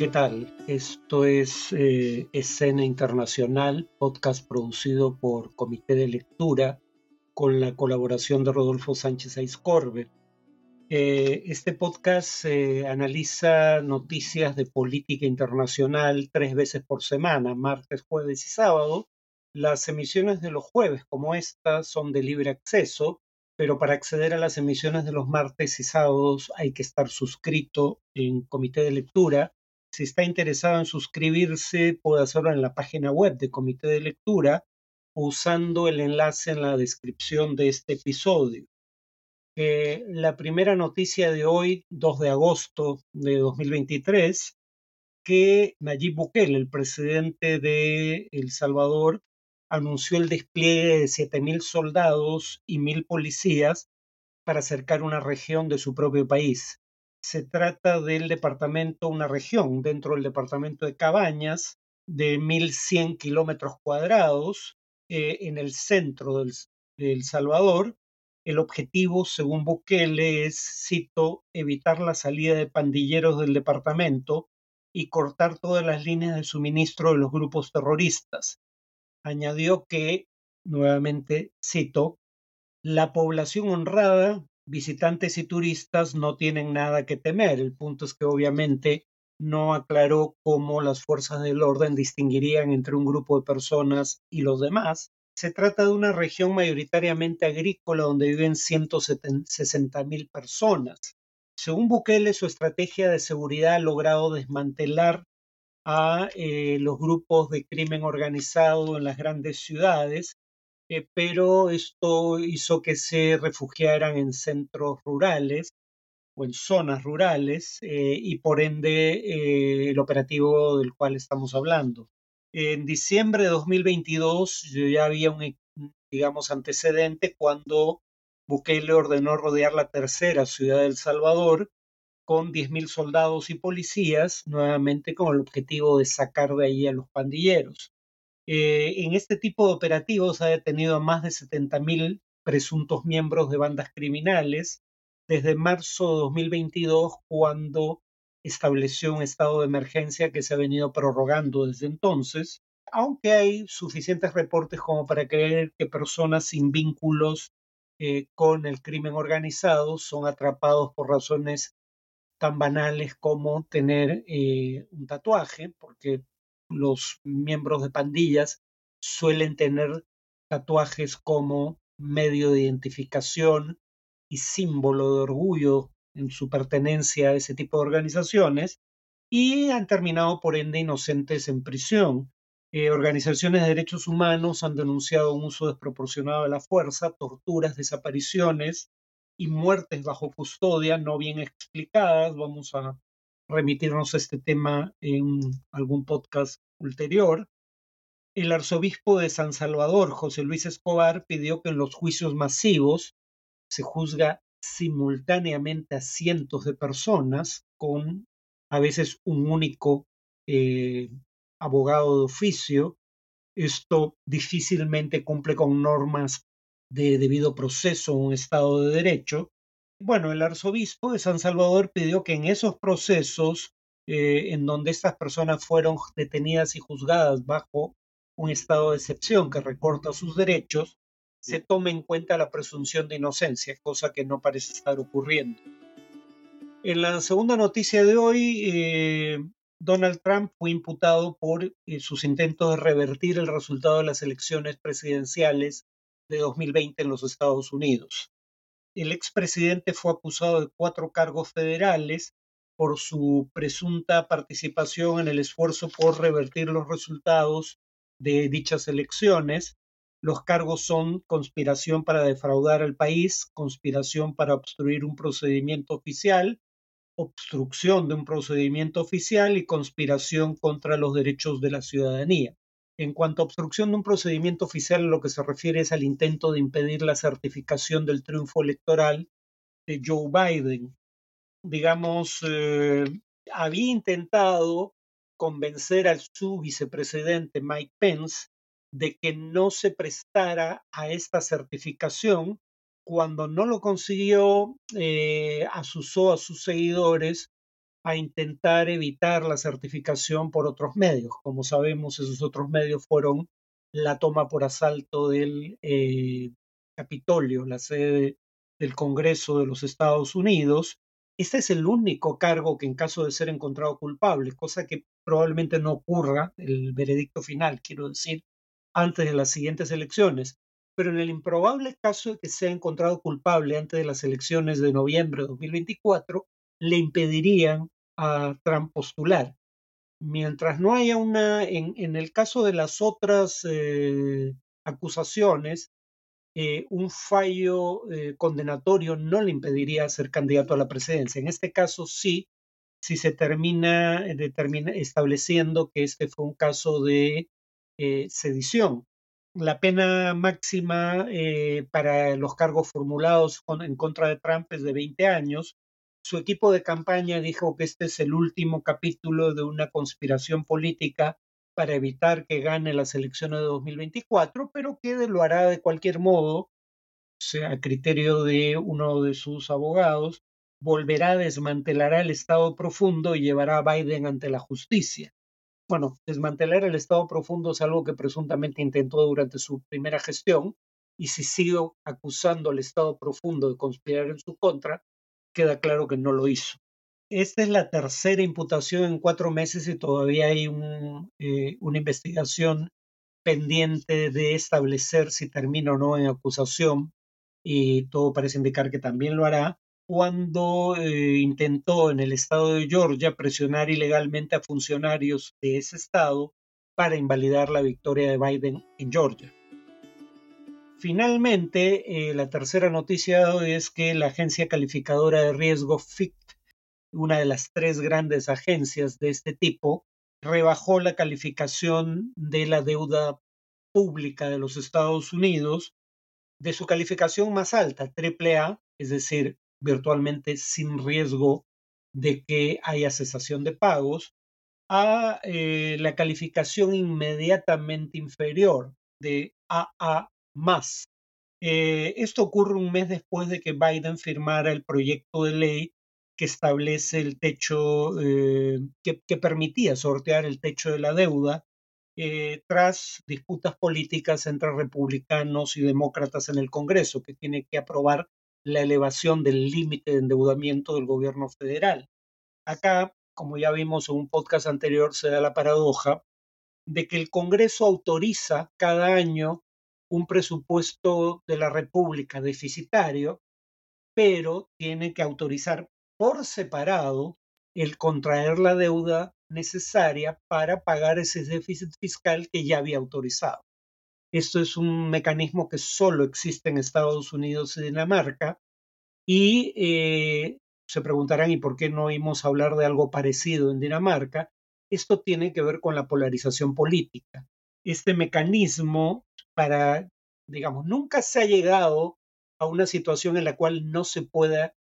¿Qué tal? Esto es eh, Escena Internacional, podcast producido por Comité de Lectura con la colaboración de Rodolfo Sánchez Aizcorbe. Eh, este podcast analiza noticias de política internacional tres veces por semana, martes, jueves y sábado. Las emisiones de los jueves, como esta, son de libre acceso, pero para acceder a las emisiones de los martes y sábados hay que estar suscrito en Comité de Lectura si está interesado en suscribirse, puede hacerlo en la página web de Comité de Lectura usando el enlace en la descripción de este episodio. Eh, la primera noticia de hoy, 2 de agosto de 2023, que Nayib Bukele, el presidente de El Salvador, anunció el despliegue de 7.000 soldados y 1.000 policías para acercar una región de su propio país. Se trata del departamento, una región dentro del departamento de Cabañas de 1.100 kilómetros cuadrados eh, en el centro del, de El Salvador. El objetivo, según Bukele, es, cito, evitar la salida de pandilleros del departamento y cortar todas las líneas de suministro de los grupos terroristas. Añadió que, nuevamente cito, la población honrada visitantes y turistas no tienen nada que temer. El punto es que obviamente no aclaró cómo las fuerzas del orden distinguirían entre un grupo de personas y los demás. Se trata de una región mayoritariamente agrícola donde viven 160 mil personas. Según Bukele, su estrategia de seguridad ha logrado desmantelar a eh, los grupos de crimen organizado en las grandes ciudades eh, pero esto hizo que se refugiaran en centros rurales o en zonas rurales eh, y por ende eh, el operativo del cual estamos hablando. En diciembre de 2022 ya había un, digamos, antecedente cuando Bukele ordenó rodear la tercera ciudad de El Salvador con 10.000 soldados y policías, nuevamente con el objetivo de sacar de ahí a los pandilleros. Eh, en este tipo de operativos ha detenido a más de 70.000 presuntos miembros de bandas criminales desde marzo de 2022, cuando estableció un estado de emergencia que se ha venido prorrogando desde entonces, aunque hay suficientes reportes como para creer que personas sin vínculos eh, con el crimen organizado son atrapados por razones tan banales como tener eh, un tatuaje, porque los miembros de pandillas suelen tener tatuajes como medio de identificación y símbolo de orgullo en su pertenencia a ese tipo de organizaciones y han terminado por ende inocentes en prisión. Eh, organizaciones de derechos humanos han denunciado un uso desproporcionado de la fuerza, torturas, desapariciones y muertes bajo custodia no bien explicadas. Vamos a remitirnos a este tema en algún podcast ulterior. El arzobispo de San Salvador, José Luis Escobar, pidió que en los juicios masivos se juzga simultáneamente a cientos de personas con a veces un único eh, abogado de oficio. Esto difícilmente cumple con normas de debido proceso en un Estado de Derecho bueno, el arzobispo de San Salvador pidió que en esos procesos eh, en donde estas personas fueron detenidas y juzgadas bajo un estado de excepción que recorta sus derechos, se tome en cuenta la presunción de inocencia, cosa que no parece estar ocurriendo. En la segunda noticia de hoy, eh, Donald Trump fue imputado por eh, sus intentos de revertir el resultado de las elecciones presidenciales de 2020 en los Estados Unidos el expresidente fue acusado de cuatro cargos federales por su presunta participación en el esfuerzo por revertir los resultados de dichas elecciones. Los cargos son conspiración para defraudar al país, conspiración para obstruir un procedimiento oficial, obstrucción de un procedimiento oficial y conspiración contra los derechos de la ciudadanía. En cuanto a obstrucción de un procedimiento oficial, lo que se refiere es al intento de impedir la certificación del triunfo electoral de Joe Biden. Digamos, eh, había intentado convencer al su vicepresidente Mike Pence de que no se prestara a esta certificación. Cuando no lo consiguió, eh, asusó a sus seguidores a intentar evitar la certificación por otros medios. Como sabemos, esos otros medios fueron la toma por asalto del eh, Capitolio, la sede del Congreso de los Estados Unidos. Este es el único cargo que en caso de ser encontrado culpable, cosa que probablemente no ocurra, el veredicto final, quiero decir, antes de las siguientes elecciones. Pero en el improbable caso de que sea encontrado culpable antes de las elecciones de noviembre de 2024, le impedirían a Trump postular. Mientras no haya una, en, el caso de las otras eh, acusaciones, eh, un fallo eh, condenatorio no le impediría ser candidato a la presidencia. En este caso sí, si se termina, determina, estableciendo que este fue un caso de sedición. La pena máxima para los cargos formulados en contra de Trump es de 20 años su equipo de campaña dijo que este es el último capítulo de una conspiración política para evitar que gane las elecciones de 2024, pero que lo hará de cualquier modo, sea, a criterio de uno de sus abogados, volverá, desmantelará el Estado profundo y llevará a Biden ante la justicia. Bueno, desmantelar el Estado profundo es algo que presuntamente intentó durante su primera gestión, y si sigo acusando al Estado profundo de conspirar en su contra, queda claro que no lo hizo. Esta es la tercera imputación en cuatro meses y todavía hay eh, una investigación pendiente de establecer si termina o no en acusación y todo parece indicar que también lo hará cuando eh, intentó en el estado de Georgia presionar ilegalmente a funcionarios de ese estado para invalidar la victoria de Biden en Georgia. Finalmente, eh, la tercera noticia es que la agencia calificadora de riesgo FICT, una de las tres grandes agencias de este tipo, rebajó la calificación de la deuda pública de los Estados Unidos de su calificación más alta, AAA, es decir, virtualmente sin riesgo de que haya cesación de pagos, a eh, la calificación inmediatamente inferior de AA más. Eh, esto ocurre un mes después de que Biden firmara el proyecto de ley que establece el techo, eh, que, permitía sortear el techo de la deuda eh, tras disputas políticas entre republicanos y demócratas en el Congreso, que tiene que aprobar la elevación del límite de endeudamiento del gobierno federal. Acá, como ya vimos en un podcast anterior, se da la paradoja de que el Congreso autoriza cada año un presupuesto de la República deficitario, pero tiene que autorizar por separado el contraer la deuda necesaria para pagar ese déficit fiscal que ya había autorizado. Esto es un mecanismo que solo existe en Estados Unidos y Dinamarca y eh, se preguntarán, ¿y por qué no oímos hablar de algo parecido en Dinamarca? Esto tiene que ver con la polarización política. Este mecanismo para, digamos, nunca se ha llegado a una situación en la cual no se pueda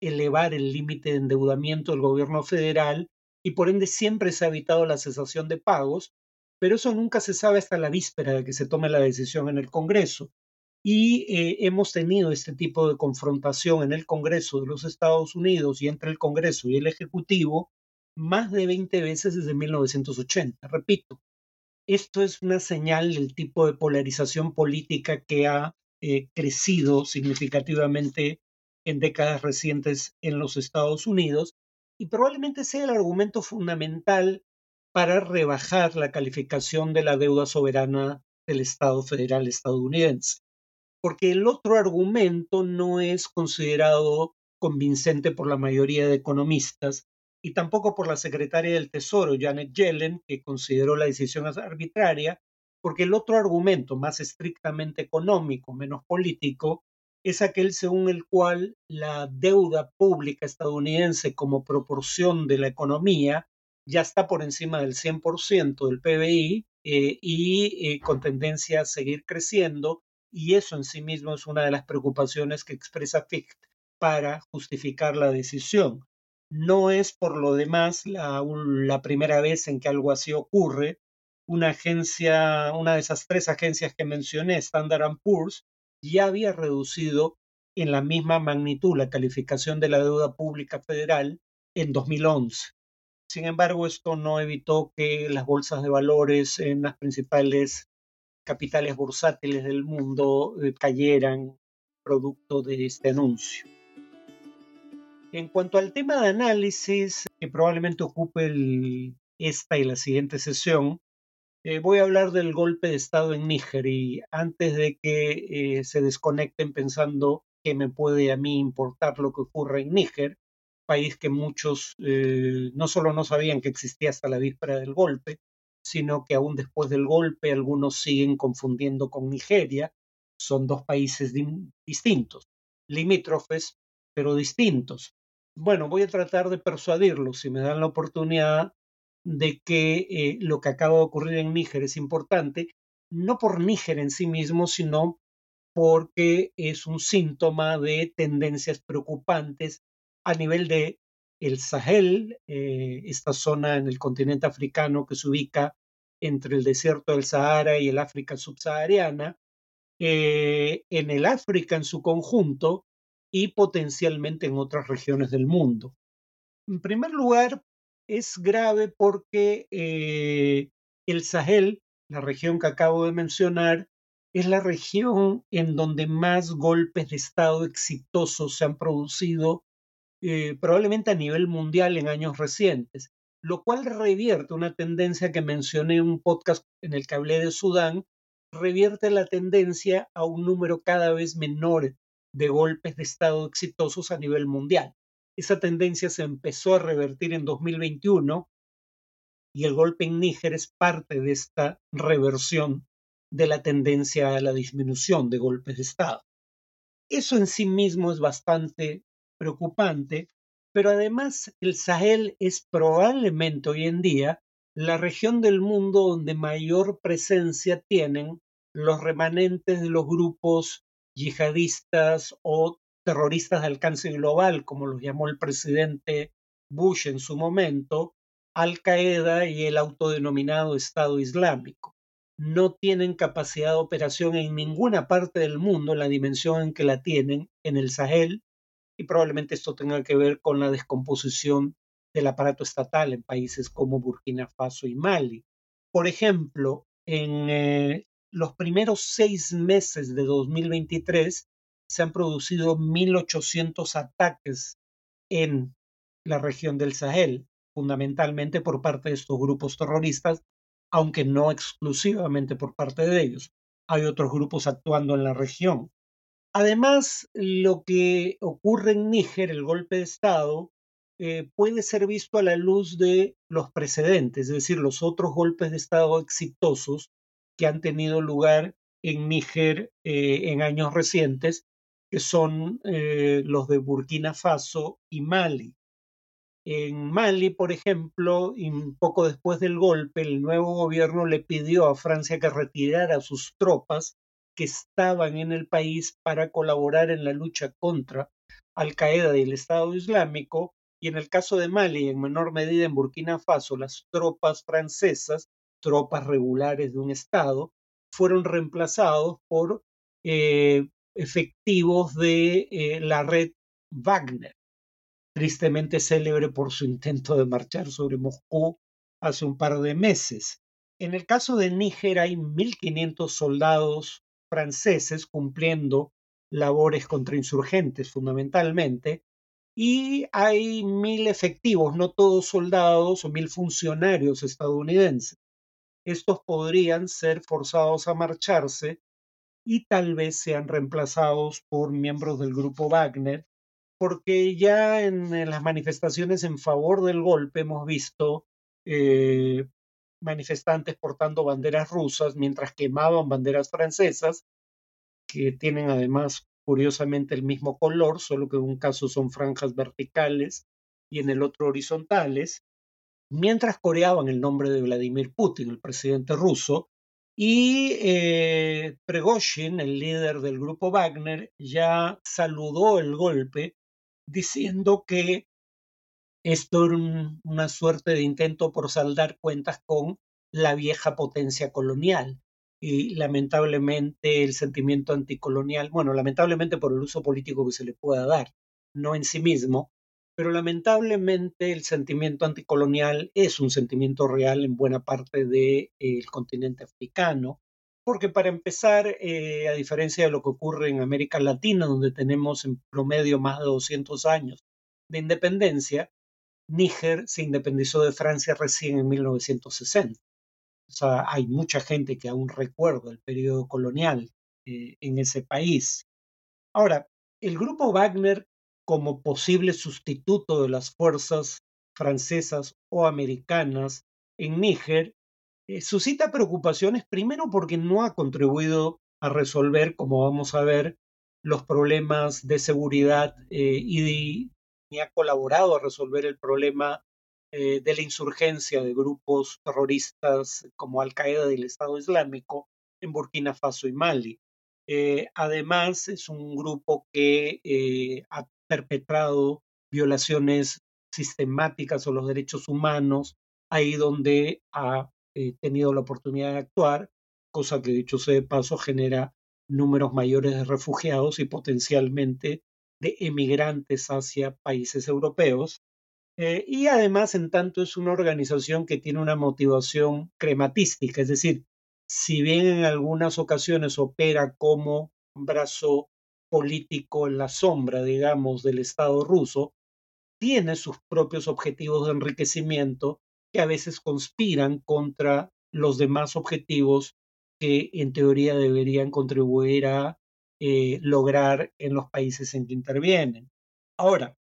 elevar el límite de endeudamiento del gobierno federal y por ende siempre se ha evitado la cesación de pagos, pero eso nunca se sabe hasta la víspera de que se tome la decisión en el Congreso. Y eh, hemos tenido este tipo de confrontación en el Congreso de los Estados Unidos y entre el Congreso y el Ejecutivo más de 20 veces desde 1980. Repito, esto es una señal del tipo de polarización política que ha eh, crecido significativamente en décadas recientes en los Estados Unidos y probablemente sea el argumento fundamental para rebajar la calificación de la deuda soberana del Estado federal estadounidense. Porque el otro argumento no es considerado convincente por la mayoría de economistas y tampoco por la secretaria del Tesoro, Janet Yellen, que consideró la decisión arbitraria, porque el otro argumento, más estrictamente económico, menos político, es aquel según el cual la deuda pública estadounidense como proporción de la economía ya está por encima del 100% del PBI eh, y eh, con tendencia a seguir creciendo, y eso en sí mismo es una de las preocupaciones que expresa Ficht para justificar la decisión. No es por lo demás la, primera vez en que algo así ocurre. Una agencia, una de esas tres agencias que mencioné, Standard Poor's, ya había reducido en la misma magnitud la calificación de la deuda pública federal en 2011. Sin embargo, esto no evitó que las bolsas de valores en las principales capitales bursátiles del mundo eh, cayeran producto de este anuncio. En cuanto al tema de análisis que probablemente ocupe esta y la siguiente sesión, eh, voy a hablar del golpe de Estado en Níger y antes de que eh, se desconecten pensando que me puede a mí importar lo que ocurre en Níger, país que muchos eh, no solo no sabían que existía hasta la víspera del golpe, sino que aún después del golpe algunos siguen confundiendo con Nigeria. Son dos países distintos, limítrofes, pero distintos. Bueno, voy a tratar de persuadirlos, si me dan la oportunidad, de que eh, lo que acaba de ocurrir en Níger es importante, no por Níger en sí mismo, sino porque es un síntoma de tendencias preocupantes a nivel de el Sahel, eh, esta zona en el continente africano que se ubica entre el desierto del Sahara y el África subsahariana, eh, en el África en su conjunto y potencialmente en otras regiones del mundo. En primer lugar, es grave porque eh, el Sahel, la región que acabo de mencionar, es la región en donde más golpes de Estado exitosos se han producido eh, probablemente a nivel mundial en años recientes, lo cual revierte una tendencia que mencioné en un podcast en el que hablé de Sudán, revierte la tendencia a un número cada vez menor de golpes de Estado exitosos a nivel mundial. Esa tendencia se empezó a revertir en 2021 y el golpe en Níger es parte de esta reversión de la tendencia a la disminución de golpes de Estado. Eso en sí mismo es bastante preocupante, pero además el Sahel es probablemente hoy en día la región del mundo donde mayor presencia tienen los remanentes de los grupos yihadistas o terroristas de alcance global, como los llamó el presidente Bush en su momento, Al Qaeda y el autodenominado Estado Islámico. No tienen capacidad de operación en ninguna parte del mundo la dimensión en que la tienen en el Sahel y probablemente esto tenga que ver con la descomposición del aparato estatal en países como Burkina Faso y Mali. Por ejemplo, en eh, los primeros seis meses de 2023 se han producido 1.800 ataques en la región del Sahel, fundamentalmente por parte de estos grupos terroristas, aunque no exclusivamente por parte de ellos. Hay otros grupos actuando en la región. Además, lo que ocurre en Níger, el golpe de Estado, eh, puede ser visto a la luz de los precedentes, es decir, los otros golpes de Estado exitosos que han tenido lugar en Níger eh, en años recientes, que son eh, los de Burkina Faso y Mali. En Mali, por ejemplo, poco después del golpe, el nuevo gobierno le pidió a Francia que retirara sus tropas que estaban en el país para colaborar en la lucha contra Al Qaeda y el Estado Islámico, y en el caso de Mali, en menor medida en Burkina Faso, las tropas francesas, tropas regulares de un Estado, fueron reemplazados por eh, efectivos de eh, la red Wagner, tristemente célebre por su intento de marchar sobre Moscú hace un par de meses. En el caso de Níger hay 1.500 soldados franceses cumpliendo labores contra insurgentes fundamentalmente, y hay mil efectivos, no todos soldados o mil funcionarios estadounidenses. Estos podrían ser forzados a marcharse y tal vez sean reemplazados por miembros del grupo Wagner, porque ya en, las manifestaciones en favor del golpe hemos visto eh, manifestantes portando banderas rusas mientras quemaban banderas francesas, que tienen además curiosamente el mismo color, solo que en un caso son franjas verticales y en el otro horizontales, mientras coreaban el nombre de Vladimir Putin, el presidente ruso, y eh, Pregoshin, el líder del grupo Wagner, ya saludó el golpe diciendo que esto era una suerte de intento por saldar cuentas con la vieja potencia colonial. Y lamentablemente el sentimiento anticolonial, bueno, lamentablemente por el uso político que se le pueda dar, no en sí mismo, pero lamentablemente el sentimiento anticolonial es un sentimiento real en buena parte del continente africano, porque para empezar, eh, a diferencia de lo que ocurre en América Latina, donde tenemos en promedio más de 200 años de independencia, Níger se independizó de Francia recién en 1960. O sea, hay mucha gente que aún recuerda el periodo colonial eh, en ese país. Ahora, el grupo Wagner como posible sustituto de las fuerzas francesas o americanas en Níger eh, suscita preocupaciones primero porque no ha contribuido a resolver, como vamos a ver, los problemas de seguridad eh, y ni ha colaborado a resolver el problema eh, de la insurgencia de grupos terroristas como Al Qaeda del Estado Islámico en Burkina Faso y Mali. además, es un grupo que ha perpetrado violaciones sistemáticas a los derechos humanos, ahí donde ha eh, tenido la oportunidad de actuar, cosa que dicho sea de paso genera números mayores de refugiados y potencialmente de emigrantes hacia países europeos. Eh, y además, en tanto, es una organización que tiene una motivación crematística, es decir, si bien en algunas ocasiones opera como brazo político en la sombra, digamos, del Estado ruso, tiene sus propios objetivos de enriquecimiento que a veces conspiran contra los demás objetivos que en teoría deberían contribuir a eh, lograr en los países en que intervienen. Ahora,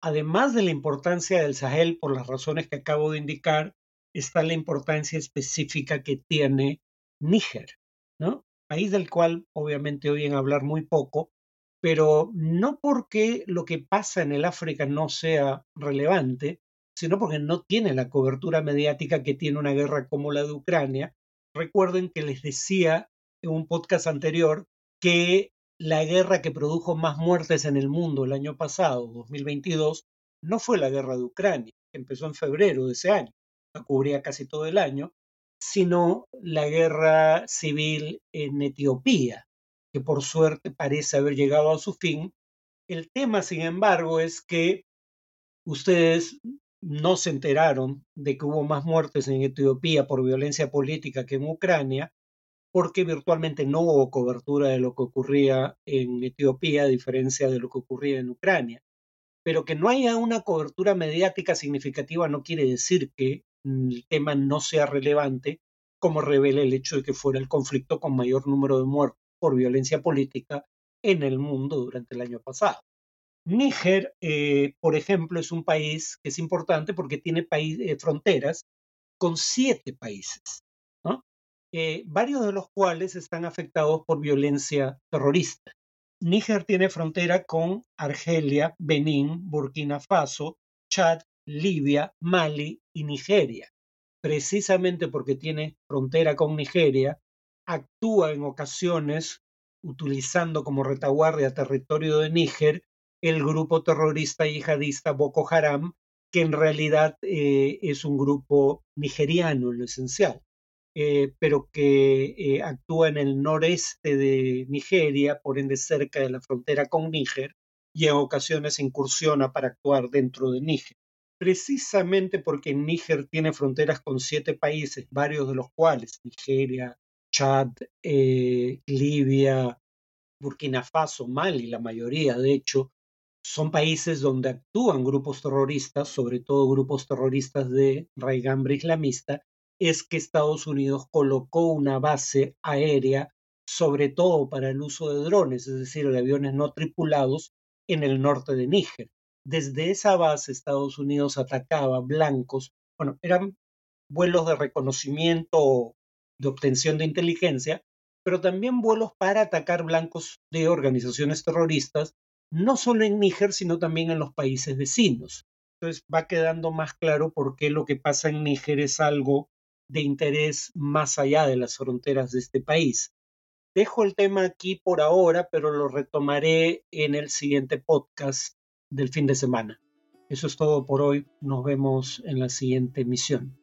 además de la importancia del Sahel por las razones que acabo de indicar, está la importancia específica que tiene Níger, ¿no? País del cual obviamente oyen hablar muy poco, pero no porque lo que pasa en el África no sea relevante, sino porque no tiene la cobertura mediática que tiene una guerra como la de Ucrania. Recuerden que les decía en un podcast anterior que la guerra que produjo más muertes en el mundo el año pasado, 2022, no fue la guerra de Ucrania, que empezó en febrero de ese año, la cubría casi todo el año, sino la guerra civil en Etiopía, que por suerte parece haber llegado a su fin. El tema, sin embargo, es que ustedes no se enteraron de que hubo más muertes en Etiopía por violencia política que en Ucrania, porque virtualmente no hubo cobertura de lo que ocurría en Etiopía, a diferencia de lo que ocurría en Ucrania. Pero que no haya una cobertura mediática significativa no quiere decir que el tema no sea relevante, como revela el hecho de que fuera el conflicto con mayor número de muertos por violencia política en el mundo durante el año pasado. Níger, eh, por ejemplo, es un país que es importante porque tiene eh, fronteras con siete países, eh, varios de los cuales están afectados por violencia terrorista. Níger tiene frontera con Argelia, Benín, Burkina Faso, Chad, Libia, Mali y Nigeria. Precisamente porque tiene frontera con Nigeria, actúa en ocasiones utilizando como retaguardia territorio de Níger el grupo terrorista yihadista Boko Haram, que en realidad eh, es un grupo nigeriano en lo esencial, eh, pero que eh, actúa en el noreste de Nigeria, por ende cerca de la frontera con Níger, y en ocasiones incursiona para actuar dentro de Níger. Precisamente porque Níger tiene fronteras con siete países, varios de los cuales, Nigeria, Chad, eh, Libia, Burkina Faso, Mali, la mayoría de hecho, son países donde actúan grupos terroristas, sobre todo grupos terroristas de raigambre islamista, es que Estados Unidos colocó una base aérea, sobre todo para el uso de drones, es decir, de aviones no tripulados, en el norte de Níger. Desde esa base Estados Unidos atacaba blancos, bueno, eran vuelos de reconocimiento de obtención de inteligencia, pero también vuelos para atacar blancos de organizaciones terroristas, no solo en Níger, sino también en los países vecinos. Entonces va quedando más claro por qué lo que pasa en Níger es algo de interés más allá de las fronteras de este país. Dejo el tema aquí por ahora, pero lo retomaré en el siguiente podcast del fin de semana. Eso es todo por hoy. Nos vemos en la siguiente emisión.